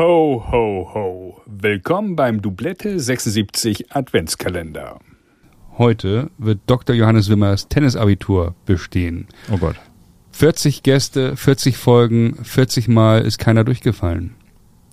Ho, ho, ho. Willkommen beim Doublette 76 Adventskalender. Heute wird Dr. Johannes Wimmers Tennisabitur bestehen. Oh Gott. 40 Gäste, 40 Folgen, 40 Mal ist keiner durchgefallen.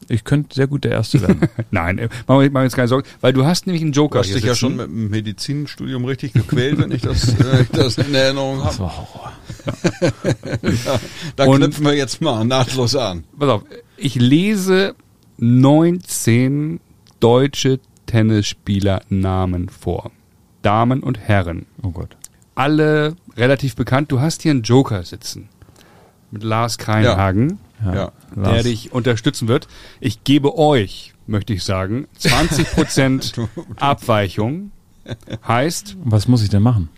Ich könnte sehr gut der Erste werden. Nein, äh, machen wir machen wir jetzt keine Sorgen, weil du hast nämlich einen Du Joker hast hier dich ja schon mit dem Medizinstudium richtig gequält, wenn ich das, äh, das in Erinnerung Das habe. war Horror. Da Und- knüpfen wir jetzt mal nahtlos an. Pass auf, ich lese 19 deutsche Tennisspielernamen vor. Damen und Herren. Oh Gott. Alle relativ bekannt. Du hast hier einen Joker sitzen. Mit Lars Kreinhagen, Ja. der Lars. dich unterstützen wird. Ich gebe euch, möchte ich sagen, 20% Abweichung. Heißt, Was muss ich denn machen?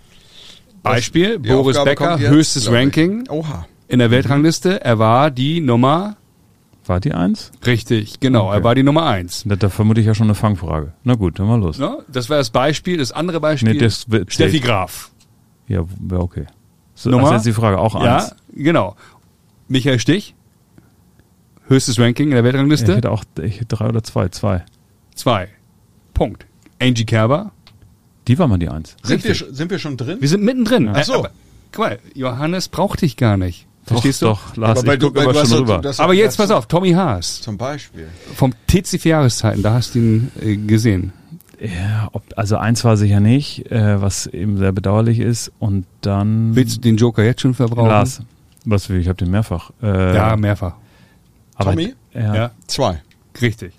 Beispiel, Boris Aufgabe Becker, höchstes. Ranking Oha. in der Weltrangliste. Er war die Nummer, War die eins? richtig, genau, Okay. er war die Nummer eins. Da, da vermute ich ja schon eine Fangfrage. Na gut, dann mal los. Ne? Das war das Beispiel. Das andere Beispiel, Nee, das Steffi. Graf. Ja, ja okay. So, Nummer? Das ist jetzt die Frage. Auch Ja, eins. genau. Michael Stich, höchstes Ranking in der Ich Weltrangliste. hätte auch ich hätte drei oder zwei. Zwei. Zwei. Punkt. Angie Kerber. Die war mal die Eins. Sind wir, Richtig. sind wir schon drin? Wir sind mittendrin. Ach so. Äh, aber, guck mal, Johannes braucht dich gar nicht. Verstehst doch, du? Doch, Lars, Aber ich guck aber hast schon rüber. das- Aber jetzt pass auf, Tommy Haas Zum Beispiel. vom TC für Jahreszeiten, da hast du ihn äh, gesehen. Ja, ob, also eins war sicher nicht, äh, was eben sehr bedauerlich ist. Und dann Willst du den Joker jetzt schon verbrauchen? Lars. Was will ich? Ich habe den mehrfach. Äh, Ja, mehrfach. aber, Tommy? Ja. Ja, Zwei. richtig.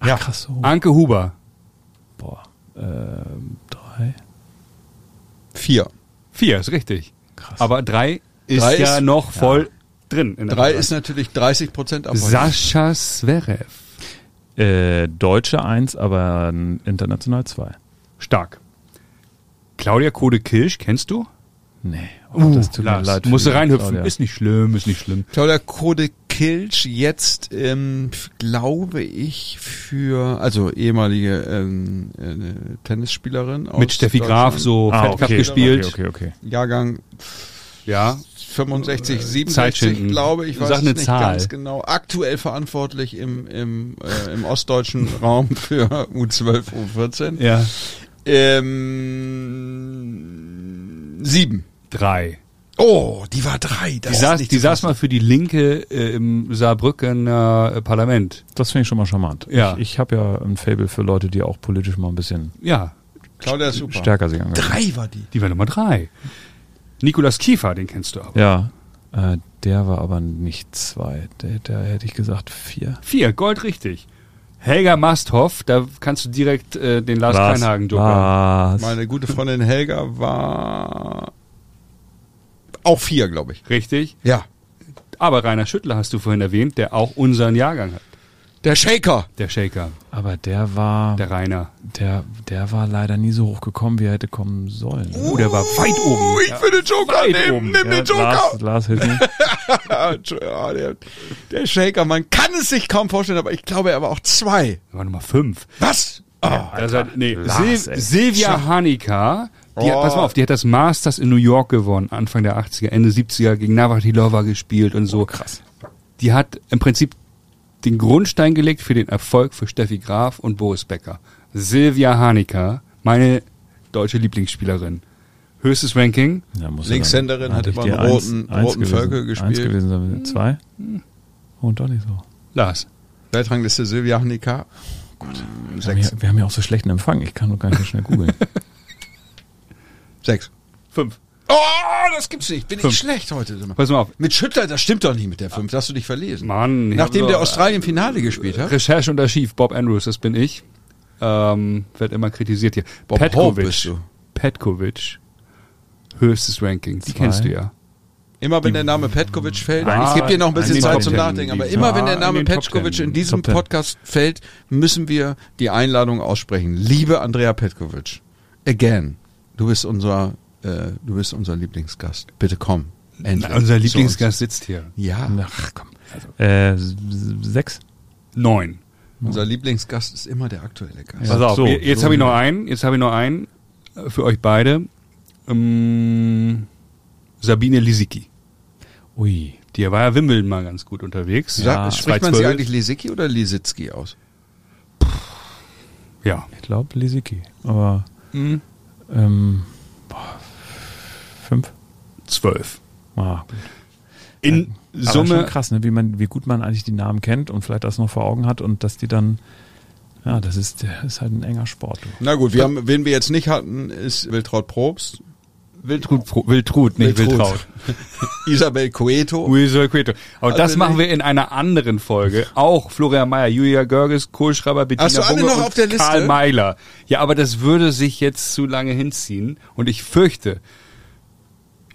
Ach, ja. krass so. Anke Huber. Boah. Ähm, drei. Vier. Vier ist richtig. Krass. Aber drei ist Drei ja ist- noch voll drin. In der Drei Auswahl. ist natürlich 30 Prozent Abweichung. Sascha Zverev. Äh, Deutsche eins, aber n- international zwei. Stark. Claudia Kode-Kilsch, kennst du? Nee. Oh, das tut mir Lars, leid. für Musst du reinhüpfen. Claudia. Ist nicht schlimm, ist nicht schlimm. Claudia Kode Kilsch jetzt, ähm, glaube ich, für, also ehemalige ähm, äh, Tennisspielerin aus Mit Steffi Graf so ah, Fed Cup okay. gespielt. Okay, okay, okay. Jahrgang Ja. 65, 67, Zeitschinden. glaube ich, weiß Sag es eine nicht Zahl. ganz genau. Aktuell verantwortlich im, im, äh, im ostdeutschen Raum für U12, U14. Ja. Ähm, sieben. Drei. Oh, die war drei. Das Die saß, die saß mal für die Linke äh, im Saarbrückener äh, Parlament. Das finde ich schon mal charmant. Ja. Ich, ich habe ja ein Fable für Leute, die auch politisch mal ein bisschen Ja, Claudia ist super. stärker sich engagieren. Drei war die. die war Nummer drei. Nikolas Kiefer, den kennst du aber. Ja. Äh, der war aber nicht zwei. Der, der hätte ich gesagt vier. Vier, Gold richtig. Helga Masthoff, da kannst du direkt äh, den Lars, Kleinhagen Joker. Meine gute Freundin Helga war auch vier, glaube ich. Richtig. Ja. Aber Rainer Schüttler hast du vorhin erwähnt, der auch unseren Jahrgang hat. Der Shaker. Der Shaker, aber der war, der Rainer. der, der war leider nie so hoch gekommen, wie er hätte kommen sollen. Oh, der war weit oben. Uh, ich will den Joker weit nehmen. oben. Nimm Ja, den Joker. Lars, Lars ja, der, der Shaker, man kann es sich kaum vorstellen, aber ich glaube, er war auch zwei. Der war Nummer fünf. Was? Ah, Das hat, nee, Lars, Sil ey. Silvia Hanika, die hat, Oh. pass mal auf, die hat das Masters in New York gewonnen, Anfang der 80er, Ende 70er, gegen Navratilova gespielt und so. krass. Die hat im Prinzip den Grundstein gelegt für den Erfolg für Steffi Graf und Boris Becker. Silvia Hanika, meine deutsche Lieblingsspielerin. Höchstes Ranking, Ja, muss Linkshänderin, hat hatte immer ich einen die roten- roten gewesen, Völkel Eins gespielt. gewesen sein. Zwei? Und doch nicht so. Lars. Weltrangliste Silvia Hanika. Wir haben, ja, wir haben ja auch so schlechten Empfang. Ich kann doch gar nicht so schnell googeln. Sechs. Fünf. Oh, das gibt's nicht. Bin Fünf. ich schlecht heute. Pass mal auf. Mit Schüttler, das stimmt doch nicht mit der fünf. Das hast du dich verlesen. Mann. Nachdem der so- Australien Finale gespielt hat. Recherche und Archiv, Bob Andrews, das bin ich. Ähm, wird immer kritisiert hier. Bob Petkovic. du. Petkovic. Höchstes Ranking. Die Zwei. kennst du ja. Immer wenn der Name Petkovic fällt, Ah, ich gebe dir noch ein bisschen Zeit zum Nachdenken, aber immer wenn der Name in Petkovic in diesem. Podcast fällt, müssen wir die Einladung aussprechen. Liebe Andrea Petkovic, again, du bist unser, äh, du bist unser Lieblingsgast. Bitte komm. Endlich. Unser Lieblingsgast sitzt hier. Ja, Ach komm. Äh, s- sechs? Neun. unser Lieblingsgast ist immer der aktuelle Gast. Ja. Pass auf, so, jetzt so. habe ich noch einen, jetzt habe ich noch einen äh, für euch beide. Ähm, Sabine Lisicki. Ui, Die war ja Wimbledon mal ganz gut unterwegs. Sa- Spricht man sie 212. eigentlich Lisicki oder Lisicki aus? Ja. Ich glaube Lisicki. Aber Hm. ähm, fünf? Zwölf. Ah, gut. In Aber schon Summe, krass, ne? wie, man, wie gut man eigentlich die Namen kennt und vielleicht das noch vor Augen hat und dass die dann, ja, das ist, das ist halt ein enger Sport. Du. Na gut, wir haben, wen wir jetzt nicht hatten, ist Wiltraud Probst, Wildtrud, Wildtrud nicht Wildtrud. Wildtraut. Isabel Cueto. Luisa Queto. Aber Also das machen wir in einer anderen Folge. Auch Florian Mayer, Julia Görges, Kohlschreiber, Bettina Hast du alle Bunge noch und auf der Liste? Karl Meiler. Ja, aber das würde sich jetzt zu lange hinziehen. Und ich fürchte,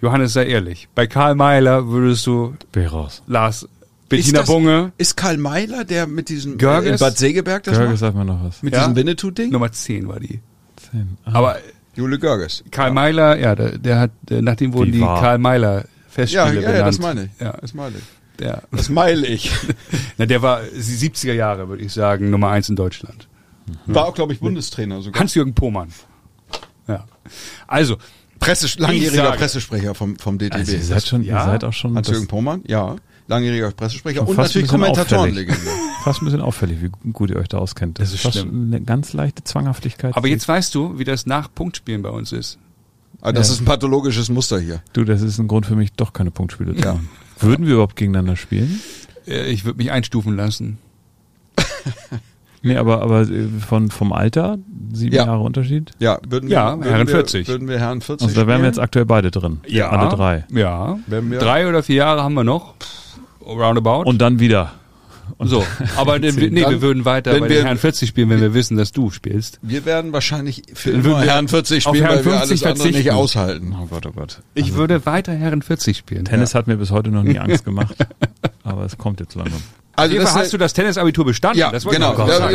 Johannes, sei ehrlich, bei Karl Meiler würdest du Bin ich raus. Lars, Ist Bettina das- Bunge, Ist Karl Meiler, der mit diesem Görges? äh, in Bad Segeberg das Görges macht? sagt mir noch was. Mit Ja? diesem Winnetou-Ding? Nummer 10 war die. Zehn. Ah. Aber Jule Görges. Karl Meiler, ja, der, der hat, äh, nachdem wurden Die die war- Karl Meiler Ja, Festspiele ja, benannt. ja, das meine ich. Ja, Das meine ich. der, Das meine ich. na, der war 70er Jahre, würde ich sagen, Nummer 1 in Deutschland. War auch, glaube ich, Bundestrainer sogar. Hans-Jürgen Pohmann. Ja. Also, Presse, langjähriger sage- Pressesprecher vom, vom DTB. also ihr seid schon, Ja? ihr seid auch schon Hans-Jürgen das, Pomann, ja. Langjähriger Pressesprecher und natürlich Kommentatorenlegende. fast ein bisschen auffällig, wie gut ihr euch da auskennt. Das ist fast schlimm. eine ganz leichte Zwanghaftigkeit. aber jetzt weißt du, wie das nach Punktspielen bei uns ist. Aber das Ja. ist ein pathologisches Muster hier. Du, das ist ein Grund für mich, doch keine Punktspiele zu Ja. machen. Würden wir überhaupt gegeneinander spielen? Äh, Ich würde mich einstufen lassen. Nee, aber, aber äh, von, vom Alter, sieben Ja. Jahre Unterschied? Ja, würden Ja, wir, Herren würden 40. Wir, würden wir Herren 40 Also da wären wir jetzt aktuell beide drin. Alle drei. Ja. Drei oder vier Jahre haben wir noch. Roundabout. Und dann wieder. Und so. Aber nee, Dann- wir würden weiter wenn bei wir- den Herren 40 spielen, wenn wir wissen, dass du spielst. Wir werden wahrscheinlich für Dann würden immer wir Herren 40 auf spielen, Herren weil wir 50 alles andere nicht verzichten. aushalten. Oh Gott, oh Gott. Ich würde weiter Herren 40 spielen. Tennis hat mir bis heute noch nie Angst gemacht. aber es kommt jetzt langsam. Auf jeden Fall hast du das Tennisabitur bestanden. Ja, das genau. ich auch Da, sagen.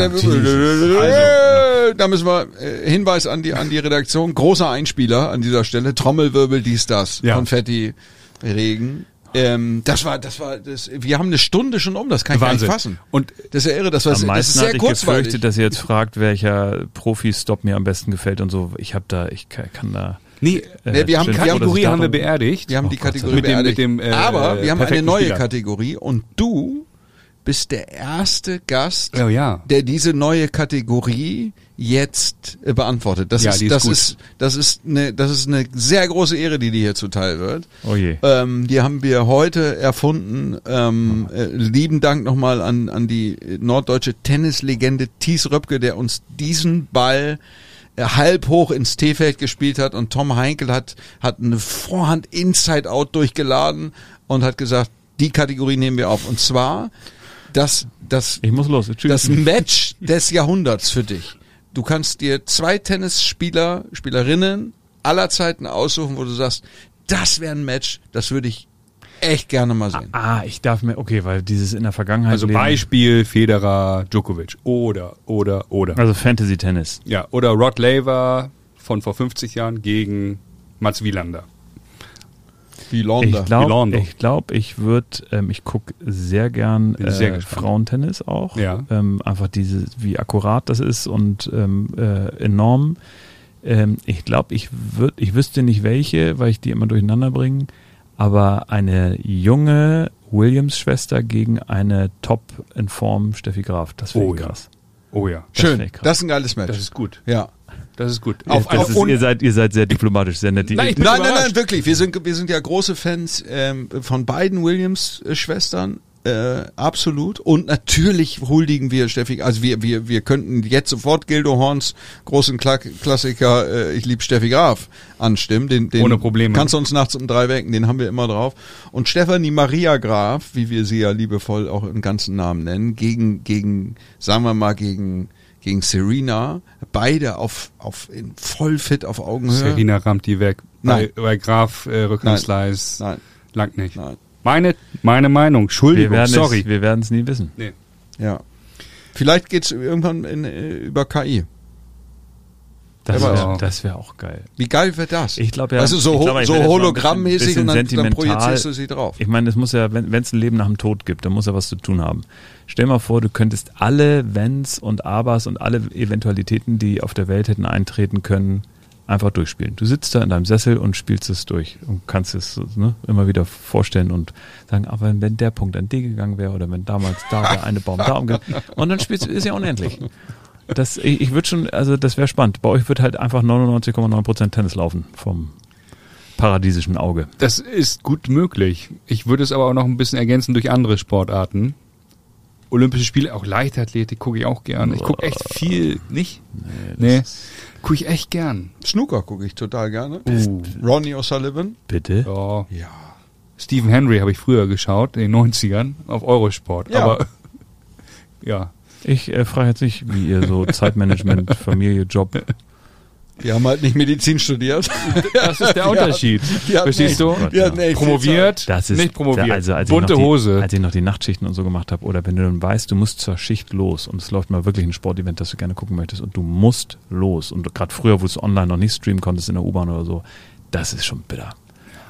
da, da müssen wir äh, Hinweis an die an die Redaktion. Großer Einspieler an dieser Stelle. Trommelwirbel, dies, das, Ja. Konfetti, Regen. Ähm, das war, das war, das. Wir haben eine Stunde schon um. Das kann ich gar Wahnsinn. nicht fassen. Und Das ist ja irre. Das, war, Am das ist meisten sehr hatte ich gefürchtet, dass ihr jetzt fragt, welcher Profi-Stop mir am besten gefällt und so. Ich habe da, ich kann, kann da. nee, äh, Nee, wir haben- dass Kategorie haben wir beerdigt. Wir haben Oh die Kategorie mit dem- beerdigt. mit dem, äh, Aber wir haben eine neue Spieler. Kategorie und du bist der erste Gast, Oh ja. der diese neue Kategorie jetzt äh, beantwortet. Das Ja, ist die ist das gut. ist das ist eine das ist eine sehr große Ehre, die dir hier zuteil wird. Oh je. Ähm, die haben wir heute erfunden. Ähm, äh, lieben Dank nochmal an, an die norddeutsche Tennislegende Thies Röpke, der uns diesen Ball äh, halb hoch ins T-Feld gespielt hat und Tom Heinkel hat, hat eine Vorhand Inside-Out durchgeladen und hat gesagt, die Kategorie nehmen wir auf. Und zwar das, das, Ich muss los. Tschüss. das Match des Jahrhunderts für dich. Du kannst dir zwei Tennisspieler, Spielerinnen aller Zeiten aussuchen, wo du sagst, das wäre ein Match, das würde ich echt gerne mal sehen. ah, ich darf mir, okay, weil dieses in der Vergangenheit. Also leben- Beispiel Federer, Djokovic. Oder, oder, oder. Also Fantasy-Tennis. Ja, oder Rod Laver von vor 50 Jahren gegen Mats Wielander. Wie Ich Londa. glaube, ich, glaub, ich würde, ähm, ich gucke sehr gern äh, sehr. Frauentennis auch. Ja. Ähm, einfach diese, wie akkurat das ist und ähm, äh, enorm. Ähm, ich glaube, ich würd, ich wüsste nicht welche, weil ich die immer durcheinander bringe, aber eine junge Williams-Schwester gegen eine top in Form Steffi Graf, das finde Oh ich ja. krass. Oh ja. das Schön. finde ich krass. Das ist ein geiles Match. Das ist gut. ja. Das ist gut. Auf- Auf, Das ist, ihr, seid, ihr seid sehr diplomatisch, sehr nett. Nein, Nein, nein, nein, wirklich. Wir sind, wir sind ja große Fans ähm, von beiden Williams-Schwestern. Äh, absolut. Und natürlich huldigen wir Steffi. Also wir, wir, wir könnten jetzt sofort Gildo Horns großen Kla Klassiker äh, Ich lieb Steffi Graf anstimmen. Den, den Ohne Probleme. Kannst du uns nachts um drei wecken, den haben wir immer drauf. Und Stefanie Maria Graf, wie wir sie ja liebevoll auch im ganzen Namen nennen, gegen, gegen, sagen wir mal, gegen, gegen Serena, beide auf, auf in voll fit auf Augenhöhe. Serena rammt die weg. Nein. Bei, bei Graf äh, Rückenslice Nein, lang nicht. nein. Meine, meine Meinung. wir Entschuldigung, werden sorry. es, wir werden es nie wissen. nee. Ja. Vielleicht geht's irgendwann in, äh, über KI. Das wäre wär auch geil. Wie geil wird das? Ich glaube ja, du, so, ich so hologrammmäßig und dann, dann projizierst du sie drauf. Ich meine, es muss ja, wenn es ein Leben nach dem Tod gibt, dann muss ja was zu tun haben. Stell mal vor, du könntest alle Wenns und Abers und alle Eventualitäten, die auf der Welt hätten eintreten können, Einfach durchspielen. Du sitzt da in deinem Sessel und spielst es durch und kannst es ne, immer wieder vorstellen und sagen, aber wenn, wenn der Punkt an D gegangen wäre oder wenn damals da der eine Baum da umgegangen und dann spielst du, ist ja unendlich. Das, ich, ich würde schon, also das wäre spannend. Bei euch wird halt einfach 99,9% Tennis laufen vom paradiesischen Auge. Das ist gut möglich. Ich würde es aber auch noch ein bisschen ergänzen durch andere Sportarten. Olympische Spiele, auch Leichtathletik gucke ich auch gern. Ich gucke echt viel, nicht? Nee, gucke ich echt gern. Snooker gucke ich total gerne. Uh. Ronnie O'Sullivan. Bitte? Ja. Ja. Stephen Henry habe ich früher geschaut, in den 90ern, auf Eurosport. Ja. Aber ja, Ich äh, frage jetzt nicht, wie ihr so Zeitmanagement, Familie, Job. Die haben halt nicht Medizin studiert. das ist der Unterschied. Hatten Verstehst du? Echt viel Promoviert, Das ist nicht promoviert. Also, als Bunte die, Hose. Als ich noch die Nachtschichten und so gemacht habe, oder wenn du dann weißt, du musst zur Schicht los und es läuft mal wirklich ein Sportevent, das du gerne gucken möchtest und du musst los und gerade früher, wo du es online noch nicht streamen konntest in der U-Bahn oder so, das ist schon bitter.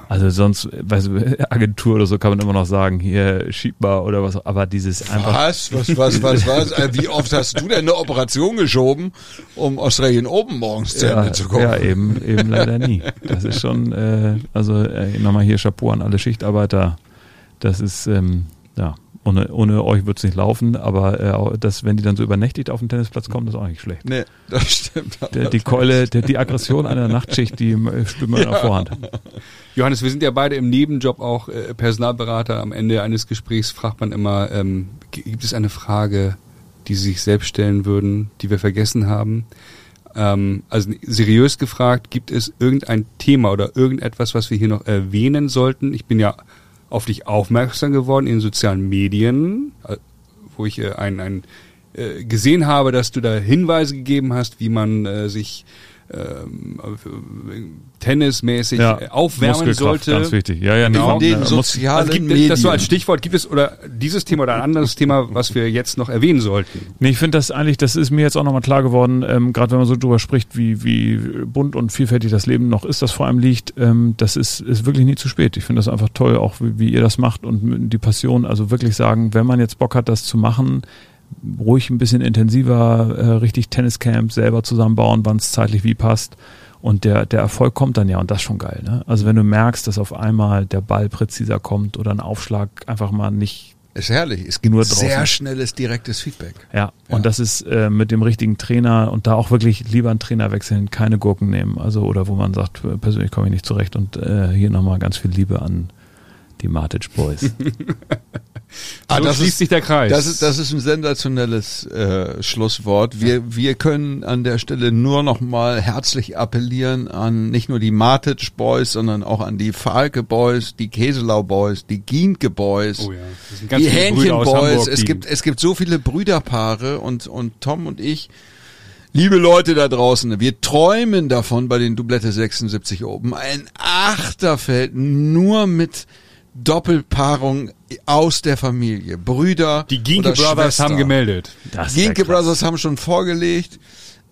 Also sonst, weißt du, Agentur oder so kann man immer noch sagen, hier schiebbar oder was, aber dieses einfach, Was? Was, was, was, was? Äh, Wie oft hast du denn eine Operation geschoben, um Australian Open morgens zu ja, Ende zu kommen? ja, eben, eben leider nie. Das ist schon, äh, also äh, nochmal hier Chapeau an alle Schichtarbeiter. Das ist, ähm, ja, ohne, ohne euch wird's nicht laufen, aber äh, das, wenn die dann so übernächtigt auf den Tennisplatz kommen, das ist auch nicht schlecht. Nee, das stimmt. Der, die Keule, der, die Aggression einer Nachtschicht, die äh, spürt man der Vorhand. Johannes, wir sind ja beide im Nebenjob auch äh, Personalberater. Am Ende eines Gesprächs fragt man immer, ähm, gibt es eine Frage, die Sie sich selbst stellen würden, die wir vergessen haben? Ähm, also seriös gefragt, gibt es irgendein Thema oder irgendetwas, was wir hier noch erwähnen sollten? Ich bin ja auf dich aufmerksam geworden in sozialen Medien, äh, wo ich äh, ein, ein äh, gesehen habe, dass du da Hinweise gegeben hast, wie man äh, sich tennismäßig äh, aufwärmen sollte. Ganz wichtig. Ja, ja, Genau. In den äh, sozialen Also gibt es Medien. das so als Stichwort, gibt es oder dieses Thema oder ein anderes Thema, was wir jetzt noch erwähnen sollten? Nee, ich finde das eigentlich, das ist mir jetzt auch nochmal klar geworden, ähm, gerade wenn man so drüber spricht, wie, wie bunt und vielfältig das Leben noch ist, das vor allem liegt, ähm, das ist, ist wirklich nie zu spät. Ich finde das einfach toll, auch wie, wie ihr das macht und die Passion, also wirklich sagen, wenn man jetzt Bock hat, das zu machen, ruhig ein bisschen intensiver, äh, richtig Tenniscamp selber zusammenbauen, wann es zeitlich wie passt. Und der, der Erfolg kommt dann ja und das ist schon geil. Ne? Also wenn du merkst, dass auf einmal der Ball präziser kommt oder ein Aufschlag einfach mal nicht Ist herrlich. Es Nur gibt draußen. sehr schnelles, direktes Feedback. ja, Ja. und das ist äh, mit dem richtigen Trainer und da auch wirklich lieber einen Trainer wechseln, keine Gurken nehmen. Also, oder wo man sagt, äh, persönlich komme ich nicht zurecht und äh, hier nochmal ganz viel Liebe an die Matic Boys. Ah, so das schließt ist- sich der Kreis. Das ist, das ist ein sensationelles äh, Schlusswort. Wir, wir können an der Stelle nur noch mal herzlich appellieren an nicht nur die Matic Boys, sondern auch an die Falke Boys, die Käselau Boys, die Gienke Boys. oh ja, die Hähnchen Brüder Boys, es gibt, es gibt so viele Brüderpaare und, und Tom und ich, liebe Leute da draußen, wir träumen davon bei den Doublette 76 Open, ein Achterfeld nur mit Doppelpaarung aus der Familie, Brüder die Ginke oder Brothers Schwester. haben gemeldet. Das Ginke. Brothers haben schon vorgelegt.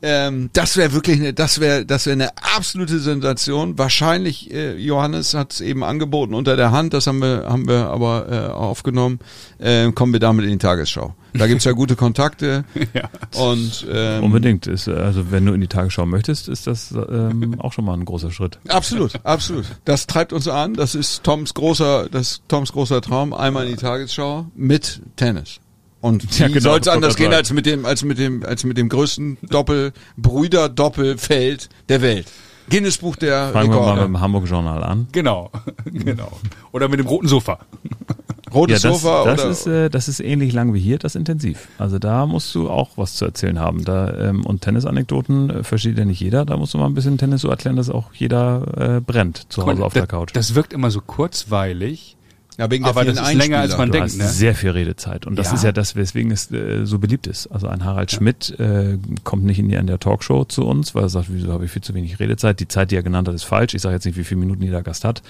Ähm, das wäre wirklich eine, das wäre, das wäre eine absolute Sensation. Wahrscheinlich, äh, Johannes hat es eben angeboten unter der Hand. Das haben wir, haben wir aber äh, aufgenommen. Äh, kommen wir damit in die Tagesschau. Da gibt's ja gute Kontakte Ja. und ähm, Unbedingt. Ist, äh, also wenn du in die Tagesschau möchtest, ist das ähm, auch schon mal ein großer Schritt. Absolut, absolut. Das treibt uns an. Das ist Toms großer, das ist Toms großer Traum. Einmal in die Tagesschau mit Tennis. Und wie Ja, genau, soll es anders gehen als mit dem, als mit dem, als mit dem größten Doppel Brüder Doppelfeld der Welt. Guinness Buch der Fangen wir mal Rekorde. mit dem Hamburg Journal an. Genau, genau. Oder mit dem roten Sofa. Rotes ja, das, Sofa das oder ist äh, das ist ähnlich lang wie hier, das intensiv. Also da musst du auch was zu erzählen haben. Da ähm, und Tennisanekdoten äh, versteht ja nicht jeder. Da musst du mal ein bisschen Tennis so erklären, dass auch jeder äh, brennt zu Hause auf das, der Couch. Das wirkt immer so kurzweilig. Ja, wegen aber der das vielen ist länger, als man Du denkt, hast ne? sehr viel Redezeit und das Ja. ist ja das, weswegen es äh, so beliebt ist. Also ein Harald Schmidt äh, kommt nicht in, die, in der Talkshow zu uns, weil er sagt, wieso habe ich viel zu wenig Redezeit. Die Zeit, die er genannt hat, ist falsch. Ich sage jetzt nicht, wie viele Minuten jeder Gast hat.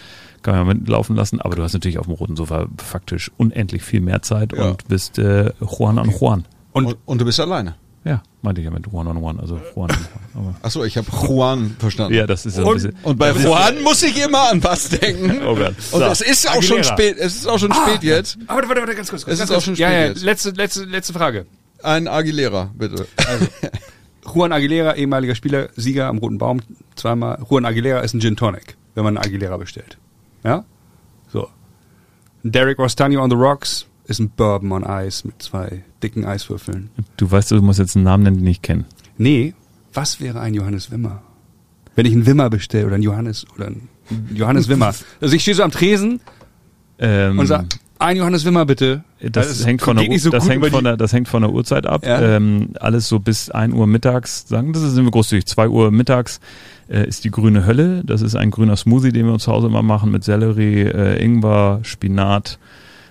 Kann man ja mitlaufen lassen, aber du hast natürlich auf dem roten Sofa faktisch unendlich viel mehr Zeit Ja. und bist äh, Juan an Juan. Und, Und, und du bist alleine. Ja, meinte ich ja mit One on One, also Juan an Juan. Aber Achso, ich habe Juan verstanden. ja, das ist ja ein und, bisschen. und bei Juan muss ich immer an was denken. Oh Gott. Und So. es ist auch schon Aguilera. spät. Es ist auch schon spät jetzt. Ah, warte, warte, warte, ganz kurz. Es ganz ist kurz. auch schon Ja, spät ja, jetzt. letzte, letzte, letzte Frage. Ein Aguilera, bitte. Juan Aguilera, ehemaliger Spieler, Sieger am Roten Baum, zweimal. Juan Aguilera ist ein Gin Tonic, wenn man einen Aguilera bestellt. Ja? So. Derek Rostanio on the Rocks ist ein Bourbon on Ice mit zwei dicken Eiswürfeln. Du weißt, du musst jetzt einen Namen nennen, den ich kenne. Nee, was wäre ein Johannes Wimmer? Wenn ich einen Wimmer bestelle oder einen Johannes oder einen Johannes Wimmer. Also ich stehe so am Tresen Ähm, und sage, ein Johannes Wimmer bitte. Das, ist- hängt von der, so das, hängt von der, das hängt von der Uhrzeit ab. Ja. Ähm, alles so bis 1 Uhr mittags, sagen, das sind wir großzügig. 2 Uhr mittags äh, ist die grüne Hölle. Das ist ein grüner Smoothie, den wir zu Hause immer machen mit Sellerie, äh, Ingwer, Spinat,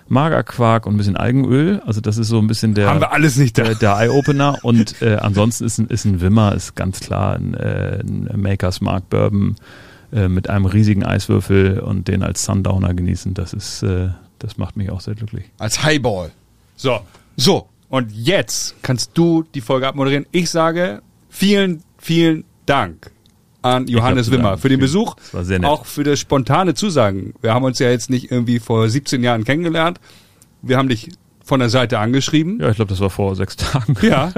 Magerquark und ein bisschen Algenöl. Also das ist so ein bisschen der Haben wir alles nicht da. der, der Eye-Opener und äh, ansonsten ist ein, ist ein Wimmer, ist ganz klar ein, äh, ein Makers Mark Bourbon äh, mit einem riesigen Eiswürfel und den als Sundowner genießen. Das ist, äh, das macht mich auch sehr glücklich. Als Highball. So, So, und jetzt kannst du die Folge abmoderieren. Ich sage vielen, vielen Dank an Johannes Wimmer für den Besuch, das war sehr nett. auch für das spontane Zusagen. Wir haben uns ja jetzt nicht irgendwie vor 17 Jahren kennengelernt. Wir haben dich von der Seite angeschrieben. Ja, ich glaube, das war vor sechs Tagen. Ja.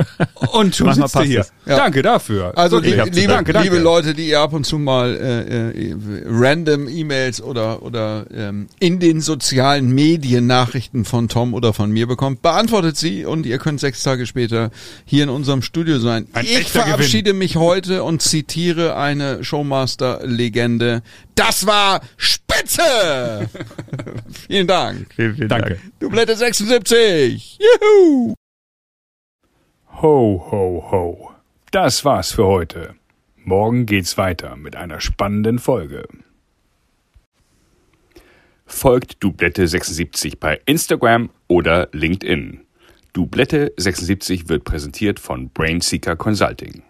Und schon sitzt du passt hier. Ja. Danke dafür. Also liebe, liebe, danke, danke. liebe Leute, die ihr ab und zu mal äh, äh, random E-Mails oder oder ähm, in den sozialen Medien Nachrichten von Tom oder von mir bekommt, beantwortet sie und ihr könnt sechs Tage später hier in unserem Studio sein. Ein ich verabschiede mich heute und zitiere eine Showmaster-Legende. Das war Spitze! Vielen Dank. Vielen, vielen Danke. Dank. Dublette 76. Juhu! Ho, ho, ho. Das war's für heute. Morgen geht's weiter mit einer spannenden Folge. Folgt Dublette 76 bei Instagram oder LinkedIn. Dublette 76 wird präsentiert von Brainseeker Consulting.